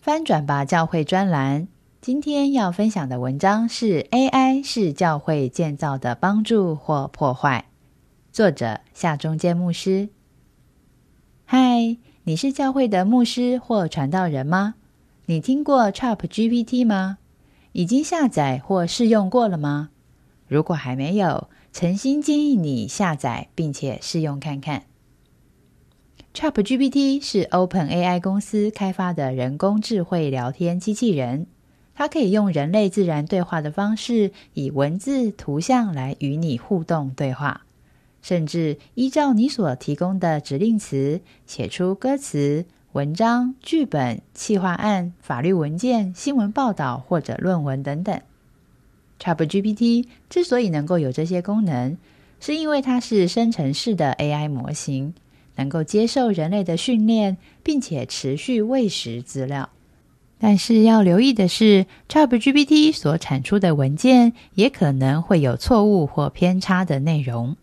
翻转吧教会专栏，今天要分享的文章是 AI 是教会建造的帮助或破坏。作者夏中坚牧师。嗨，你是教会的牧师或传道人吗？你听过 ChatGPT 吗？已经下载或试用过了吗？如果还没有，诚心建议你下载并且试用看看。ChatGPT 是 OpenAI 公司开发的人工智慧聊天机器人，它可以用人类自然对话的方式，以文字、图像来与你互动对话，甚至依照你所提供的指令词，写出歌词、文章、剧本、企划案、法律文件、新闻报道或者论文等等。ChatGPT 之所以能够有这些功能，是因为它是生成式的 AI 模型。能够接受人类的训练，并且持续喂食资料。但是要留意的是，ChatGPT 所产出的文件也可能会有错误或偏差的内容。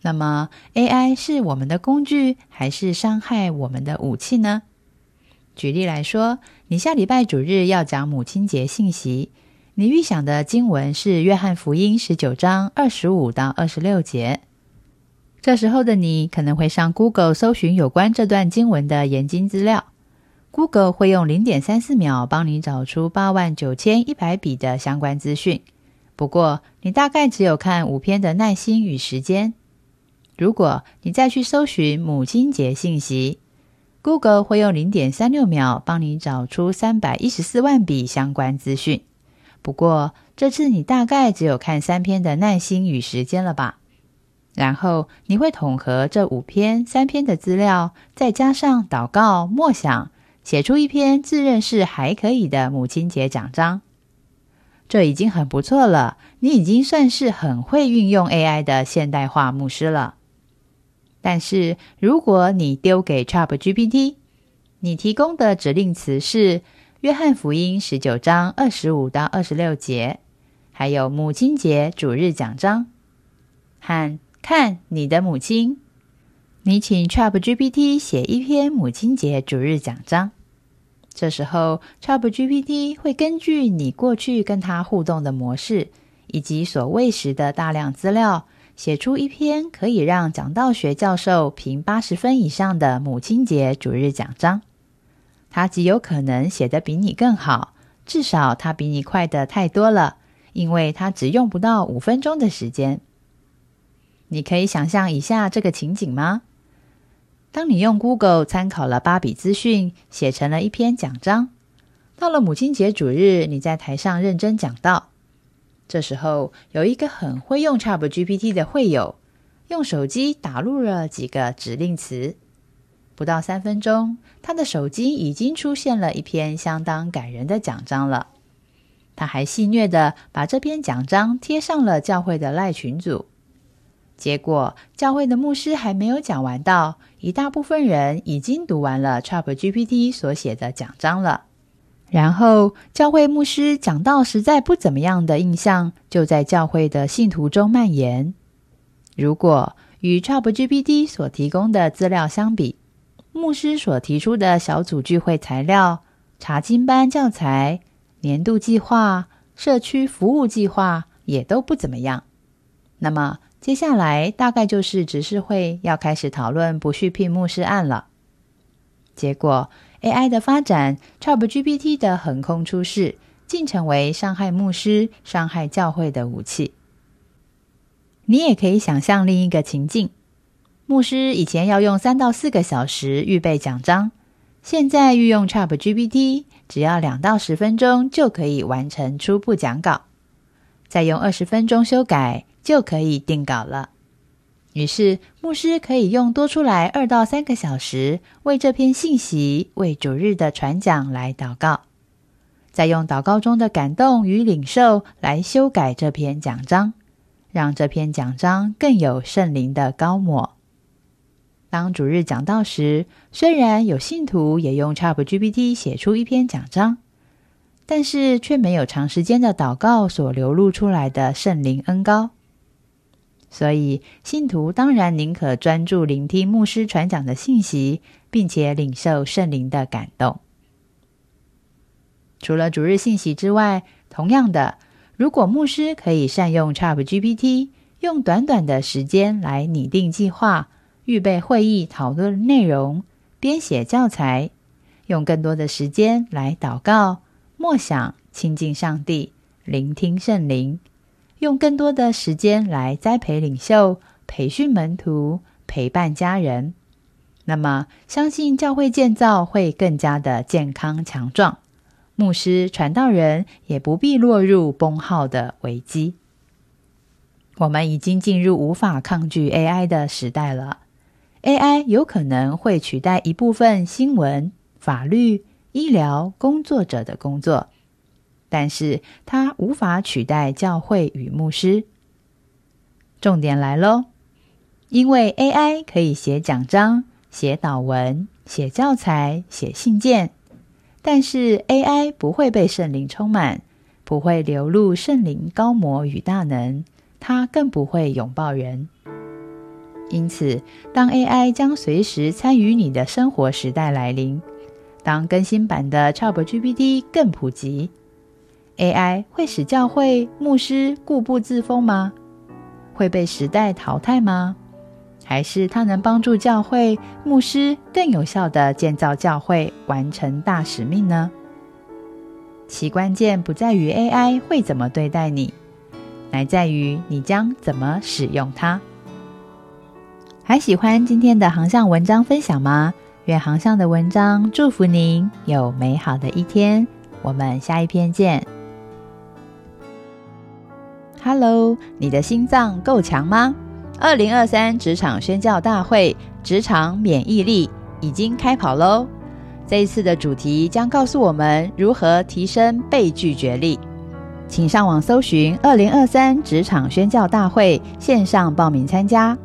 那么，AI 是我们的工具，还是伤害我们的武器呢？举例来说，你下礼拜主日要讲母亲节信息，你预想的经文是《约翰福音》十九章二十五到二十六节。这时候的你可能会上 Google 搜寻有关这段经文的研经资料，Google 会用零点三四秒帮你找出八万九千一百笔的相关资讯。不过，你大概只有看五篇的耐心与时间。如果你再去搜寻母亲节信息，Google 会用零点三六秒帮你找出三百一十四万笔相关资讯。不过，这次你大概只有看三篇的耐心与时间了吧？然后你会统合这五篇、三篇的资料，再加上祷告、默想，写出一篇自认是还可以的母亲节奖章。这已经很不错了，你已经算是很会运用 AI 的现代化牧师了。但是如果你丢给 ChatGPT，你提供的指令词是《约翰福音》十九章二十五到二十六节，还有母亲节主日奖章，和。看你的母亲，你请 ChatGPT 写一篇母亲节主日讲章。这时候，ChatGPT 会根据你过去跟他互动的模式，以及所喂食的大量资料，写出一篇可以让讲道学教授评八十分以上的母亲节主日讲章。他极有可能写得比你更好，至少他比你快的太多了，因为他只用不到五分钟的时间。你可以想象以下这个情景吗？当你用 Google 参考了芭比资讯，写成了一篇讲章，到了母亲节主日，你在台上认真讲道。这时候，有一个很会用 ChatGPT 的会友，用手机打入了几个指令词，不到三分钟，他的手机已经出现了一篇相当感人的讲章了。他还戏谑的把这篇讲章贴上了教会的赖群组。结果，教会的牧师还没有讲完道，一大部分人已经读完了 ChatGPT 所写的讲章了。然后，教会牧师讲到实在不怎么样的印象，就在教会的信徒中蔓延。如果与 ChatGPT 所提供的资料相比，牧师所提出的小组聚会材料、查经班教材、年度计划、社区服务计划也都不怎么样，那么。接下来大概就是执事会要开始讨论不续聘牧师案了。结果 AI 的发展，ChatGPT 的横空出世，竟成为伤害牧师、伤害教会的武器。你也可以想象另一个情境：牧师以前要用三到四个小时预备讲章，现在运用 ChatGPT，只要两到十分钟就可以完成初步讲稿，再用二十分钟修改。就可以定稿了。于是，牧师可以用多出来二到三个小时，为这篇信息、为主日的传讲来祷告。再用祷告中的感动与领受来修改这篇讲章，让这篇讲章更有圣灵的高抹。当主日讲道时，虽然有信徒也用 ChatGPT 写出一篇讲章，但是却没有长时间的祷告所流露出来的圣灵恩高。所以，信徒当然宁可专注聆听牧师传讲的信息，并且领受圣灵的感动。除了主日信息之外，同样的，如果牧师可以善用 ChatGPT，用短短的时间来拟定计划。预备会议讨论内容，编写教材，用更多的时间来祷告、默想、亲近上帝、聆听圣灵；用更多的时间来栽培领袖、培训门徒、陪伴家人。那么，相信教会建造会更加的健康强壮，牧师、传道人也不必落入崩耗的危机。我们已经进入无法抗拒 AI 的时代了。AI 有可能会取代一部分新闻、法律、医疗工作者的工作，但是它无法取代教会与牧师。重点来喽，因为 AI 可以写讲章、写导文、写教材、写信件，但是 AI 不会被圣灵充满，不会流露圣灵高模与大能，它更不会拥抱人。因此，当 AI 将随时参与你的生活时代来临，当更新版的 ChatGPT 更普及，AI 会使教会牧师固步自封吗？会被时代淘汰吗？还是它能帮助教会牧师更有效的建造教会，完成大使命呢？其关键不在于 AI 会怎么对待你，乃在于你将怎么使用它。还喜欢今天的航向文章分享吗？愿航向的文章祝福您有美好的一天。我们下一篇见。Hello，你的心脏够强吗？二零二三职场宣教大会职场免疫力已经开跑喽！这一次的主题将告诉我们如何提升被拒绝力。请上网搜寻二零二三职场宣教大会线上报名参加。